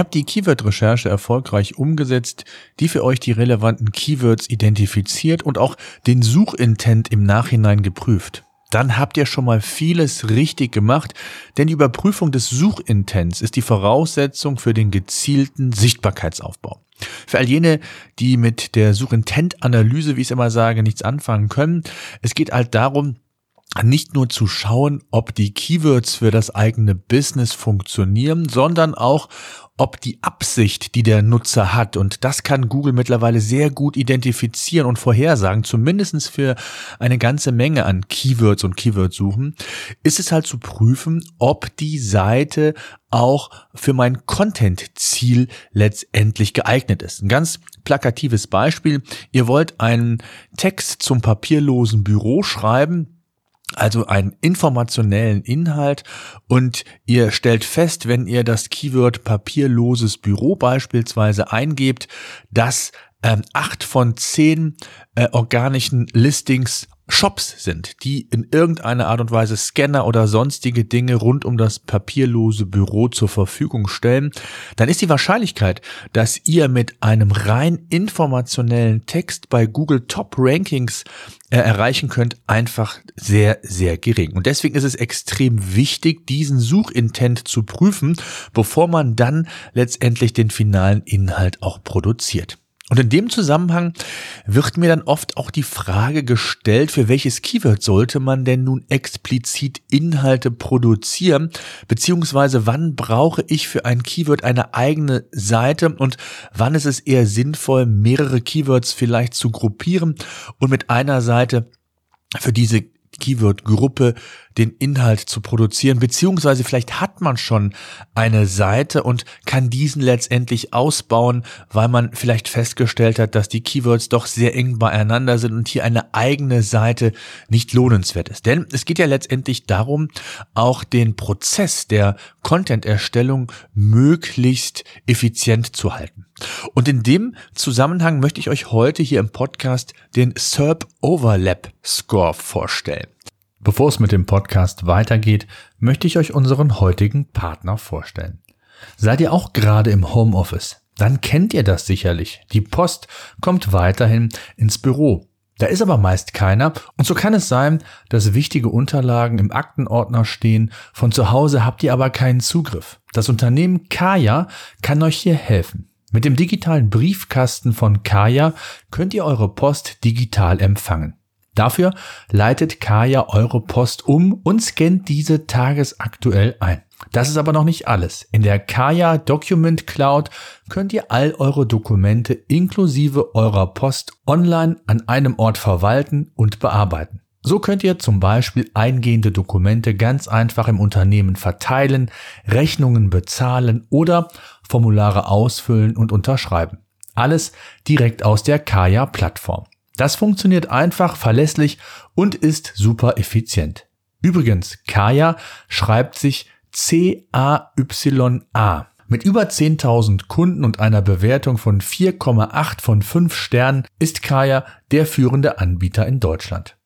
Ihr habt die Keyword-Recherche erfolgreich umgesetzt, die für euch die relevanten Keywords identifiziert und auch den Suchintent im Nachhinein geprüft. Dann habt ihr schon mal vieles richtig gemacht, denn die Überprüfung des Suchintents ist die Voraussetzung für den gezielten Sichtbarkeitsaufbau. Für all jene, die mit der Suchintent-Analyse, wie ich es immer sage, nichts anfangen können, es geht halt darum, nicht nur zu schauen, ob die Keywords für das eigene Business funktionieren, sondern auch, ob die Absicht, die der Nutzer hat, und das kann Google mittlerweile sehr gut identifizieren und vorhersagen, zumindestens für eine ganze Menge an Keywords und Keywordsuchen, ist es halt zu prüfen, ob die Seite auch für mein Content-Ziel letztendlich geeignet ist. Ein ganz plakatives Beispiel. Ihr wollt einen Text zum papierlosen Büro schreiben, also einen informationellen Inhalt. Und ihr stellt fest, wenn ihr das Keyword papierloses Büro beispielsweise eingebt, dass ähm, acht von zehn äh, organischen Listings Shops sind, die in irgendeiner Art und Weise Scanner oder sonstige Dinge rund um das papierlose Büro zur Verfügung stellen, dann ist die Wahrscheinlichkeit, dass ihr mit einem rein informationellen Text bei Google Top Rankings äh, erreichen könnt, einfach sehr, sehr gering. Und deswegen ist es extrem wichtig, diesen Suchintent zu prüfen, bevor man dann letztendlich den finalen Inhalt auch produziert. Und in dem Zusammenhang wird mir dann oft auch die Frage gestellt, für welches Keyword sollte man denn nun explizit Inhalte produzieren, beziehungsweise wann brauche ich für ein Keyword eine eigene Seite? Und wann ist es eher sinnvoll, mehrere Keywords vielleicht zu gruppieren und mit einer Seite für diese Keyword-Gruppe den Inhalt zu produzieren, beziehungsweise vielleicht hat man schon eine Seite und kann diesen letztendlich ausbauen, weil man vielleicht festgestellt hat, dass die Keywords doch sehr eng beieinander sind und hier eine eigene Seite nicht lohnenswert ist. Denn es geht ja letztendlich darum, auch den Prozess der Content-Erstellung möglichst effizient zu halten. Und in dem Zusammenhang möchte ich euch heute hier im Podcast den SERP Overlap Score vorstellen. Bevor es mit dem Podcast weitergeht, möchte ich euch unseren heutigen Partner vorstellen. Seid ihr auch gerade im Homeoffice? Dann kennt ihr das sicherlich. Die Post kommt weiterhin ins Büro. Da ist aber meist keiner und so kann es sein, dass wichtige Unterlagen im Aktenordner stehen, von zu Hause habt ihr aber keinen Zugriff. Das Unternehmen Kaya kann euch hier helfen. Mit dem digitalen Briefkasten von Kaya könnt ihr eure Post digital empfangen. Dafür leitet Kaya eure Post um und scannt diese tagesaktuell ein. Das ist aber noch nicht alles. In der Kaya Document Cloud könnt ihr all eure Dokumente inklusive eurer Post online an einem Ort verwalten und bearbeiten. So könnt ihr zum Beispiel eingehende Dokumente ganz einfach im Unternehmen verteilen, Rechnungen bezahlen oder Formulare ausfüllen und unterschreiben. Alles direkt aus der Kaya Plattform. Das funktioniert einfach, verlässlich und ist super effizient. Übrigens, Kaya schreibt sich C-A-Y-A. Mit über 10.000 Kunden und einer Bewertung von 4,8 von 5 Sternen ist Kaya der führende Anbieter in Deutschland.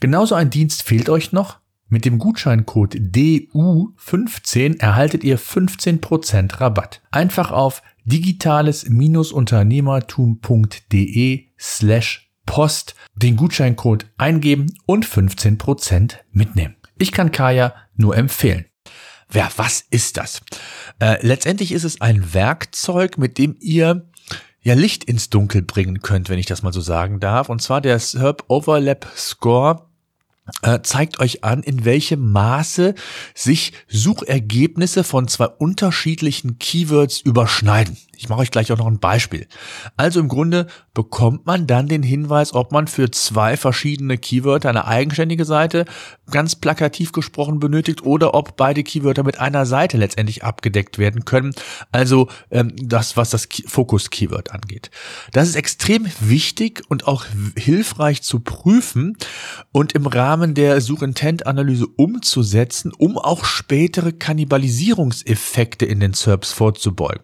Genauso ein Dienst fehlt euch noch? Mit dem Gutscheincode DU15 erhaltet ihr 15% Rabatt. Einfach auf digitales-unternehmertum.de slash Post den Gutscheincode eingeben und 15% mitnehmen. Ich kann Kaya nur empfehlen. Ja, was ist das? Äh, letztendlich ist es ein Werkzeug, mit dem ihr ja Licht ins Dunkel bringen könnt, wenn ich das mal so sagen darf. Und zwar der SERP Overlap Score zeigt euch an, in welchem Maße sich Suchergebnisse von zwei unterschiedlichen Keywords überschneiden. Ich mache euch gleich auch noch ein Beispiel. Also im Grunde bekommt man dann den Hinweis, ob man für zwei verschiedene Keywörter eine eigenständige Seite ganz plakativ gesprochen benötigt oder ob beide Keywörter mit einer Seite letztendlich abgedeckt werden können. Also ähm, das, was das Fokus-Keyword angeht. Das ist extrem wichtig und auch hilfreich zu prüfen und im Rahmen der Suchintent-Analyse umzusetzen, um auch spätere Kannibalisierungseffekte in den SERPs vorzubeugen.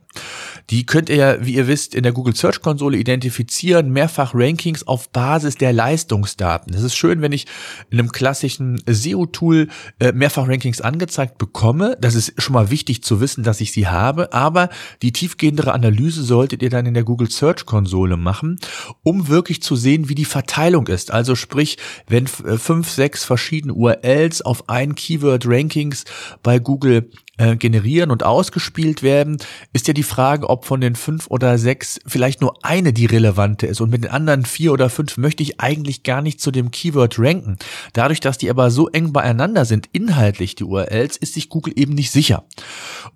Die könnt ihr, wie ihr wisst, in der Google Search Konsole identifizieren, mehrfach Rankings auf Basis der Leistungsdaten. Es ist schön, wenn ich in einem klassischen SEO-Tool äh, mehrfach Rankings angezeigt bekomme. Das ist schon mal wichtig zu wissen, dass ich sie habe, aber die tiefgehendere Analyse solltet ihr dann in der Google Search Konsole machen, um wirklich zu sehen, wie die Verteilung ist. Also sprich, wenn äh, fünf, sechs verschiedene URLs auf ein Keyword Rankings bei Google äh, generieren und ausgespielt werden, ist ja die Frage, ob von den fünf oder sechs vielleicht nur eine die relevante ist. Und mit den anderen vier oder fünf möchte ich eigentlich gar nicht zu dem Keyword ranken. Dadurch, dass die aber so eng beieinander sind, inhaltlich die URLs, ist sich Google eben nicht sicher.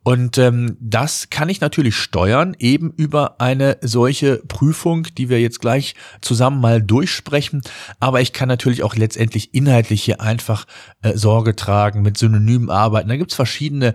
Und ähm, das kann ich natürlich steuern, eben über eine solche Prüfung, die wir jetzt gleich zusammen mal durchsprechen. Aber ich kann natürlich auch letztendlich inhaltlich hier einfach äh, Sorge tragen, mit Synonymen arbeiten. Da gibt's verschiedene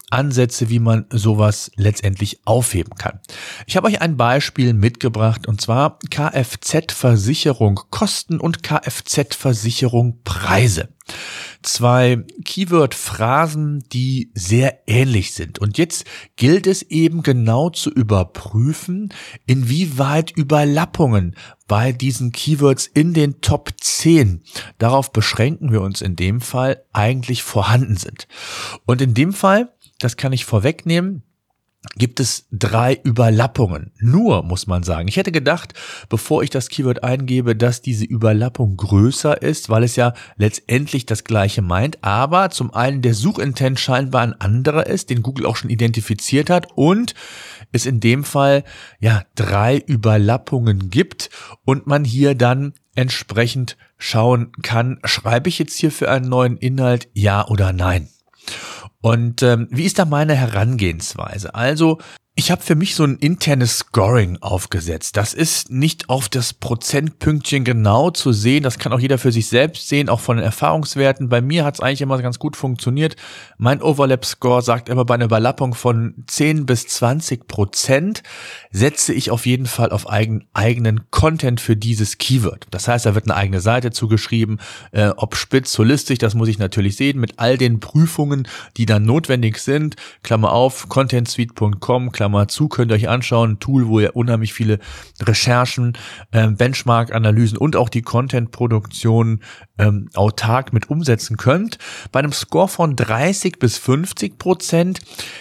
Ansätze, wie man sowas letztendlich aufheben kann. Ich habe euch ein Beispiel mitgebracht und zwar Kfz-Versicherung Kosten und Kfz-Versicherung Preise. Zwei Keyword-Phrasen, die sehr ähnlich sind. Und jetzt gilt es eben genau zu überprüfen, inwieweit Überlappungen bei diesen Keywords in den Top 10, darauf beschränken wir uns in dem Fall, eigentlich vorhanden sind. Und in dem Fall das kann ich vorwegnehmen gibt es drei Überlappungen. Nur, muss man sagen. Ich hätte gedacht, bevor ich das Keyword eingebe, dass diese Überlappung größer ist, weil es ja letztendlich das gleiche meint. Aber zum einen der Suchintent scheinbar ein anderer ist, den Google auch schon identifiziert hat und es in dem Fall ja drei Überlappungen gibt und man hier dann entsprechend schauen kann, schreibe ich jetzt hier für einen neuen Inhalt ja oder nein. Und ähm, wie ist da meine Herangehensweise? Also ich habe für mich so ein internes Scoring aufgesetzt. Das ist nicht auf das Prozentpünktchen genau zu sehen. Das kann auch jeder für sich selbst sehen, auch von den Erfahrungswerten. Bei mir hat es eigentlich immer ganz gut funktioniert. Mein Overlap-Score sagt immer, bei einer Überlappung von 10 bis 20 Prozent setze ich auf jeden Fall auf eigen, eigenen Content für dieses Keyword. Das heißt, da wird eine eigene Seite zugeschrieben. Äh, ob spitz, holistisch, das muss ich natürlich sehen, mit all den Prüfungen, die dann notwendig sind. Klammer auf, contentsuite.com, Klammer zu, könnt ihr euch anschauen. Ein Tool, wo ihr unheimlich viele Recherchen, ähm, Benchmark-Analysen und auch die Content-Produktion ähm, autark mit umsetzen könnt. Bei einem Score von 30 bis 50 Prozent,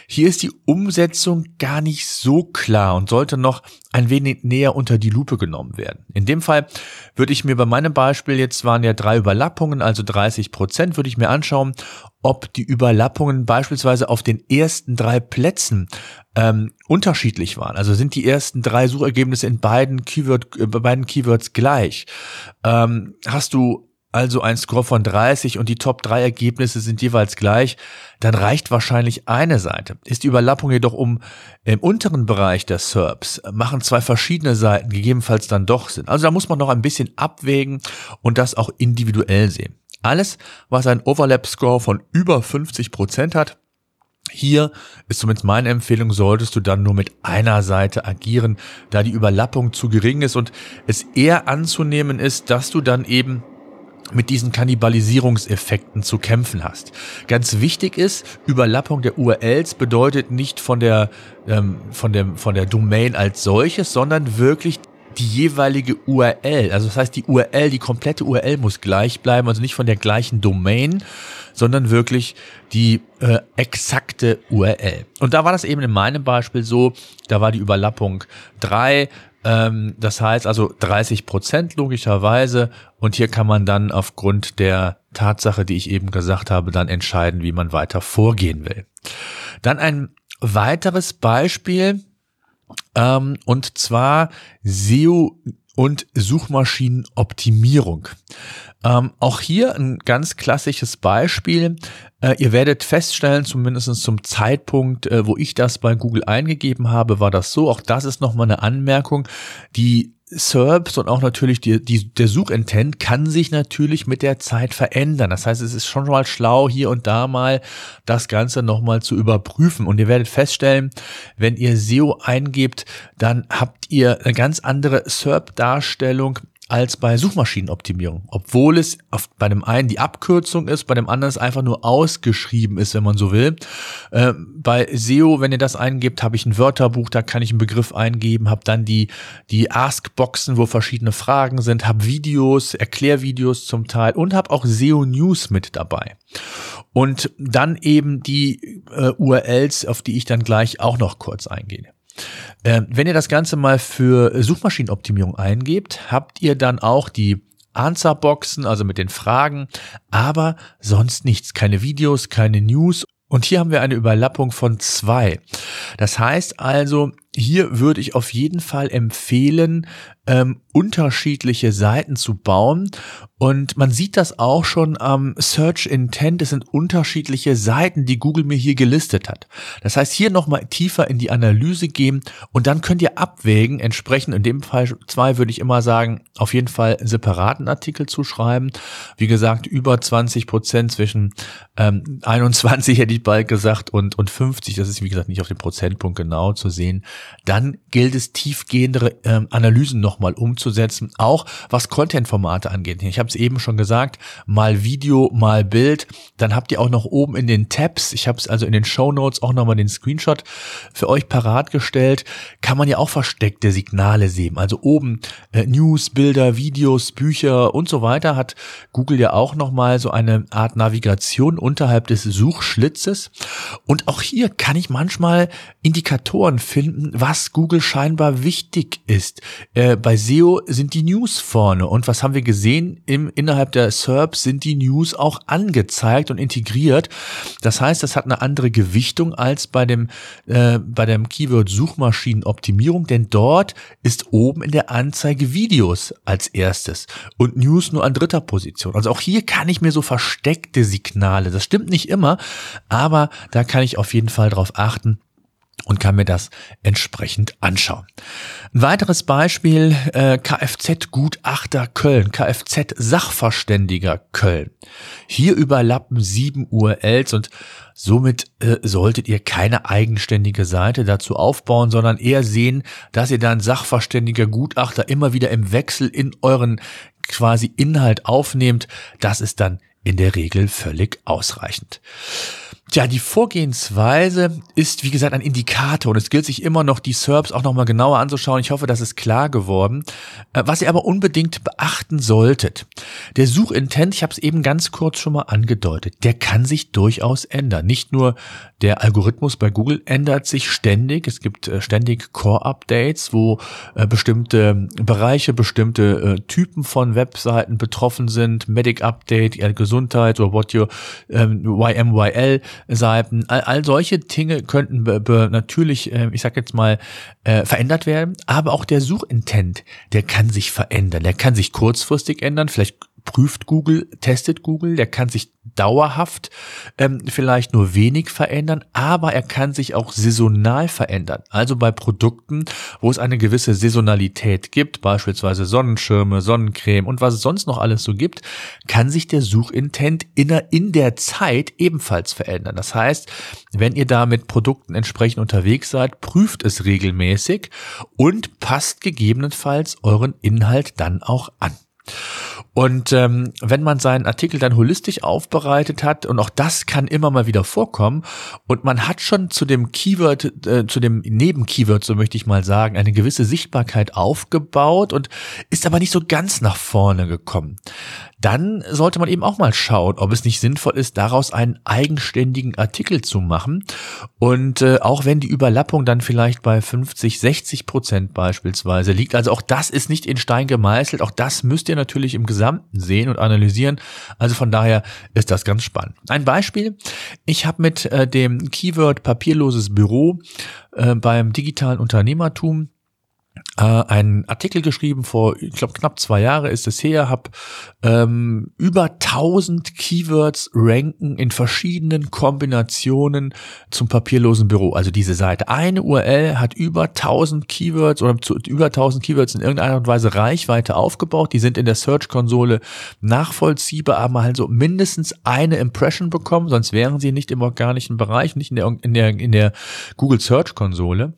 hier ist die Umsetzung gar nicht so klar und sollte noch ein wenig näher unter die Lupe genommen werden. In dem Fall würde ich mir bei meinem Beispiel, jetzt waren ja drei Überlappungen, also 30 Prozent, würde ich mir anschauen, ob die Überlappungen beispielsweise auf den ersten drei Plätzen ähm, unterschiedlich waren. Also sind die ersten drei Suchergebnisse in beiden, Keyword, äh, beiden Keywords gleich. Ähm, hast du also ein Score von 30 und die Top 3 Ergebnisse sind jeweils gleich, dann reicht wahrscheinlich eine Seite. Ist die Überlappung jedoch um im unteren Bereich der SERPs, machen zwei verschiedene Seiten gegebenenfalls dann doch Sinn. Also da muss man noch ein bisschen abwägen und das auch individuell sehen. Alles, was ein Overlap-Score von über 50 Prozent hat, hier ist zumindest meine Empfehlung, solltest du dann nur mit einer Seite agieren, da die Überlappung zu gering ist und es eher anzunehmen ist, dass du dann eben mit diesen Kannibalisierungseffekten zu kämpfen hast. Ganz wichtig ist, Überlappung der URLs bedeutet nicht von der, ähm, von dem, von der Domain als solches, sondern wirklich die jeweilige URL. Also das heißt, die URL, die komplette URL muss gleich bleiben, also nicht von der gleichen Domain, sondern wirklich die äh, exakte URL. Und da war das eben in meinem Beispiel so, da war die Überlappung drei. Ähm, das heißt also 30 Prozent logischerweise. Und hier kann man dann aufgrund der Tatsache, die ich eben gesagt habe, dann entscheiden, wie man weiter vorgehen will. Dann ein weiteres Beispiel, ähm, und zwar SEO und Suchmaschinenoptimierung. Ähm, auch hier ein ganz klassisches Beispiel. Äh, ihr werdet feststellen, zumindest zum Zeitpunkt, äh, wo ich das bei Google eingegeben habe, war das so. Auch das ist nochmal eine Anmerkung. Die SERPs und auch natürlich die, die, der Suchintent kann sich natürlich mit der Zeit verändern. Das heißt, es ist schon mal schlau, hier und da mal das Ganze nochmal zu überprüfen. Und ihr werdet feststellen, wenn ihr SEO eingebt, dann habt ihr eine ganz andere SERP-Darstellung als bei Suchmaschinenoptimierung. Obwohl es auf, bei dem einen die Abkürzung ist, bei dem anderen es einfach nur ausgeschrieben ist, wenn man so will. Äh, bei SEO, wenn ihr das eingebt, habe ich ein Wörterbuch, da kann ich einen Begriff eingeben, habe dann die, die Ask-Boxen, wo verschiedene Fragen sind, habe Videos, Erklärvideos zum Teil und habe auch SEO-News mit dabei. Und dann eben die äh, URLs, auf die ich dann gleich auch noch kurz eingehe. Ähm, wenn ihr das Ganze mal für Suchmaschinenoptimierung eingebt, habt ihr dann auch die Answerboxen, also mit den Fragen, aber sonst nichts. Keine Videos, keine News. Und hier haben wir eine Überlappung von zwei. Das heißt also, hier würde ich auf jeden Fall empfehlen, ähm, unterschiedliche Seiten zu bauen. Und man sieht das auch schon am Search Intent. Es sind unterschiedliche Seiten, die Google mir hier gelistet hat. Das heißt, hier nochmal tiefer in die Analyse gehen und dann könnt ihr abwägen, entsprechend in dem Fall zwei würde ich immer sagen, auf jeden Fall separaten Artikel zu schreiben. Wie gesagt, über 20 Prozent zwischen ähm, 21 hätte ich bald gesagt und, und 50. Das ist wie gesagt nicht auf den Prozentpunkt genau zu sehen. Dann gilt es tiefgehendere ähm, Analysen noch nochmal umzusetzen, auch was Content-Formate angeht. Ich habe es eben schon gesagt, mal Video, mal Bild. Dann habt ihr auch noch oben in den Tabs, ich habe es also in den Show Notes auch nochmal den Screenshot für euch parat gestellt, kann man ja auch versteckte Signale sehen. Also oben äh, News, Bilder, Videos, Bücher und so weiter hat Google ja auch nochmal so eine Art Navigation unterhalb des Suchschlitzes. Und auch hier kann ich manchmal Indikatoren finden, was Google scheinbar wichtig ist. Äh, bei SEO sind die News vorne. Und was haben wir gesehen? Im, innerhalb der SERPs sind die News auch angezeigt und integriert. Das heißt, das hat eine andere Gewichtung als bei dem, äh, bei dem Keyword Suchmaschinenoptimierung, denn dort ist oben in der Anzeige Videos als erstes und News nur an dritter Position. Also auch hier kann ich mir so versteckte Signale, das stimmt nicht immer, aber da kann ich auf jeden Fall drauf achten, und kann mir das entsprechend anschauen. Ein weiteres Beispiel, äh, Kfz-Gutachter Köln, Kfz-Sachverständiger Köln. Hier überlappen sieben URLs und somit äh, solltet ihr keine eigenständige Seite dazu aufbauen, sondern eher sehen, dass ihr dann Sachverständiger Gutachter immer wieder im Wechsel in euren quasi Inhalt aufnehmt. Das ist dann in der Regel völlig ausreichend. Tja, die Vorgehensweise ist, wie gesagt, ein Indikator und es gilt sich immer noch, die SERPs auch nochmal genauer anzuschauen. Ich hoffe, das ist klar geworden. Äh, was ihr aber unbedingt beachten solltet, der Suchintent, ich habe es eben ganz kurz schon mal angedeutet, der kann sich durchaus ändern. Nicht nur der Algorithmus bei Google ändert sich ständig. Es gibt äh, ständig Core-Updates, wo äh, bestimmte Bereiche, bestimmte Typen von Webseiten betroffen sind. Medic Update, Gesundheit oder What Your ähm, YMYL Seiten, all, all solche Dinge könnten be, be, natürlich, äh, ich sag jetzt mal, äh, verändert werden, aber auch der Suchintent, der kann sich verändern, der kann sich kurzfristig ändern, vielleicht prüft Google, testet Google, der kann sich dauerhaft ähm, vielleicht nur wenig verändern, aber er kann sich auch saisonal verändern. Also bei Produkten, wo es eine gewisse Saisonalität gibt, beispielsweise Sonnenschirme, Sonnencreme und was es sonst noch alles so gibt, kann sich der Suchintent in der, in der Zeit ebenfalls verändern. Das heißt, wenn ihr da mit Produkten entsprechend unterwegs seid, prüft es regelmäßig und passt gegebenenfalls euren Inhalt dann auch an. Und ähm, wenn man seinen Artikel dann holistisch aufbereitet hat, und auch das kann immer mal wieder vorkommen, und man hat schon zu dem Keyword, äh, zu dem Nebenkeyword, so möchte ich mal sagen, eine gewisse Sichtbarkeit aufgebaut und ist aber nicht so ganz nach vorne gekommen, dann sollte man eben auch mal schauen, ob es nicht sinnvoll ist, daraus einen eigenständigen Artikel zu machen. Und äh, auch wenn die Überlappung dann vielleicht bei 50, 60 Prozent beispielsweise liegt, also auch das ist nicht in Stein gemeißelt, auch das müsst ihr natürlich im Gesamten sehen und analysieren. Also von daher ist das ganz spannend. Ein Beispiel, ich habe mit äh, dem Keyword papierloses Büro äh, beim digitalen Unternehmertum äh, einen Artikel geschrieben vor, ich glaube knapp zwei Jahre ist es her, habe ähm, über 1000 Keywords ranken in verschiedenen Kombinationen zum papierlosen Büro. Also diese Seite. Eine URL hat über 1000 Keywords oder zu, über 1000 Keywords in irgendeiner Art und Weise Reichweite aufgebaut. Die sind in der Search-Konsole nachvollziehbar, haben also mindestens eine Impression bekommen, sonst wären sie nicht im organischen Bereich, nicht in der, in der, in der Google Search-Konsole.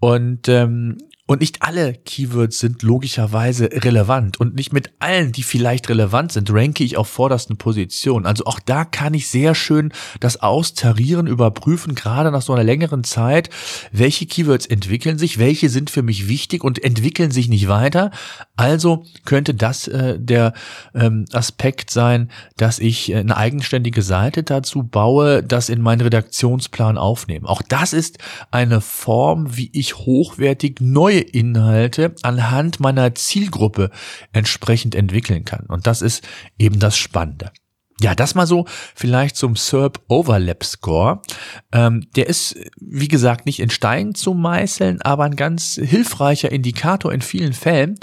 Und ähm, und nicht alle Keywords sind logischerweise relevant und nicht mit allen, die vielleicht relevant sind, ranke ich auf vordersten Position. Also auch da kann ich sehr schön das austarieren, überprüfen, gerade nach so einer längeren Zeit, welche Keywords entwickeln sich, welche sind für mich wichtig und entwickeln sich nicht weiter. Also könnte das äh, der ähm, Aspekt sein, dass ich eine eigenständige Seite dazu baue, das in meinen Redaktionsplan aufnehme. Auch das ist eine Form, wie ich hochwertig neue neue Inhalte anhand meiner Zielgruppe entsprechend entwickeln kann. Und das ist eben das Spannende. Ja, das mal so vielleicht zum SERP Overlap Score. Ähm, der ist, wie gesagt, nicht in Stein zu meißeln, aber ein ganz hilfreicher Indikator in vielen Fällen.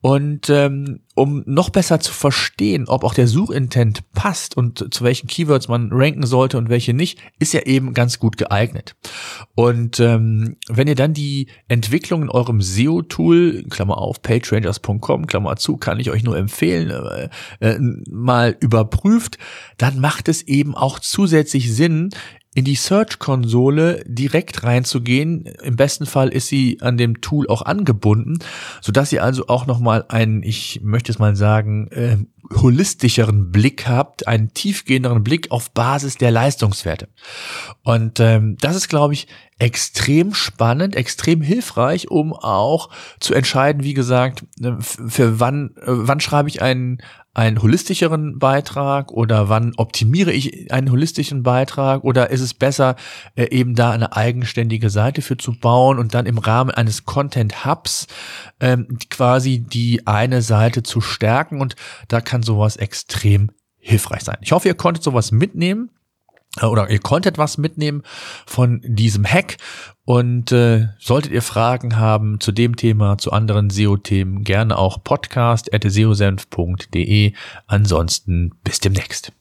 Und ähm, um noch besser zu verstehen, ob auch der Suchintent passt und zu welchen Keywords man ranken sollte und welche nicht, ist er eben ganz gut geeignet. Und ähm, wenn ihr dann die Entwicklung in eurem SEO-Tool, Klammer auf, pagerangers.com, Klammer zu, kann ich euch nur empfehlen, äh, äh, mal überprüft, dann macht es eben auch zusätzlich Sinn, in die Search-Konsole direkt reinzugehen. Im besten Fall ist sie an dem Tool auch angebunden, so dass ihr also auch nochmal einen, ich möchte es mal sagen, äh, holistischeren Blick habt, einen tiefgehenderen Blick auf Basis der Leistungswerte. Und ähm, das ist, glaube ich, extrem spannend, extrem hilfreich, um auch zu entscheiden, wie gesagt, äh, für wann, äh, wann schreibe ich einen, einen holistischeren Beitrag oder wann optimiere ich einen holistischen Beitrag oder ist es besser, äh, eben da eine eigenständige Seite für zu bauen und dann im Rahmen eines Content Hubs ähm, quasi die eine Seite zu stärken und da kann sowas extrem hilfreich sein. Ich hoffe, ihr konntet sowas mitnehmen oder ihr konntet was mitnehmen von diesem Hack und äh, solltet ihr Fragen haben zu dem Thema, zu anderen SEO-Themen, gerne auch podcast.seosenf.de. Ansonsten bis demnächst.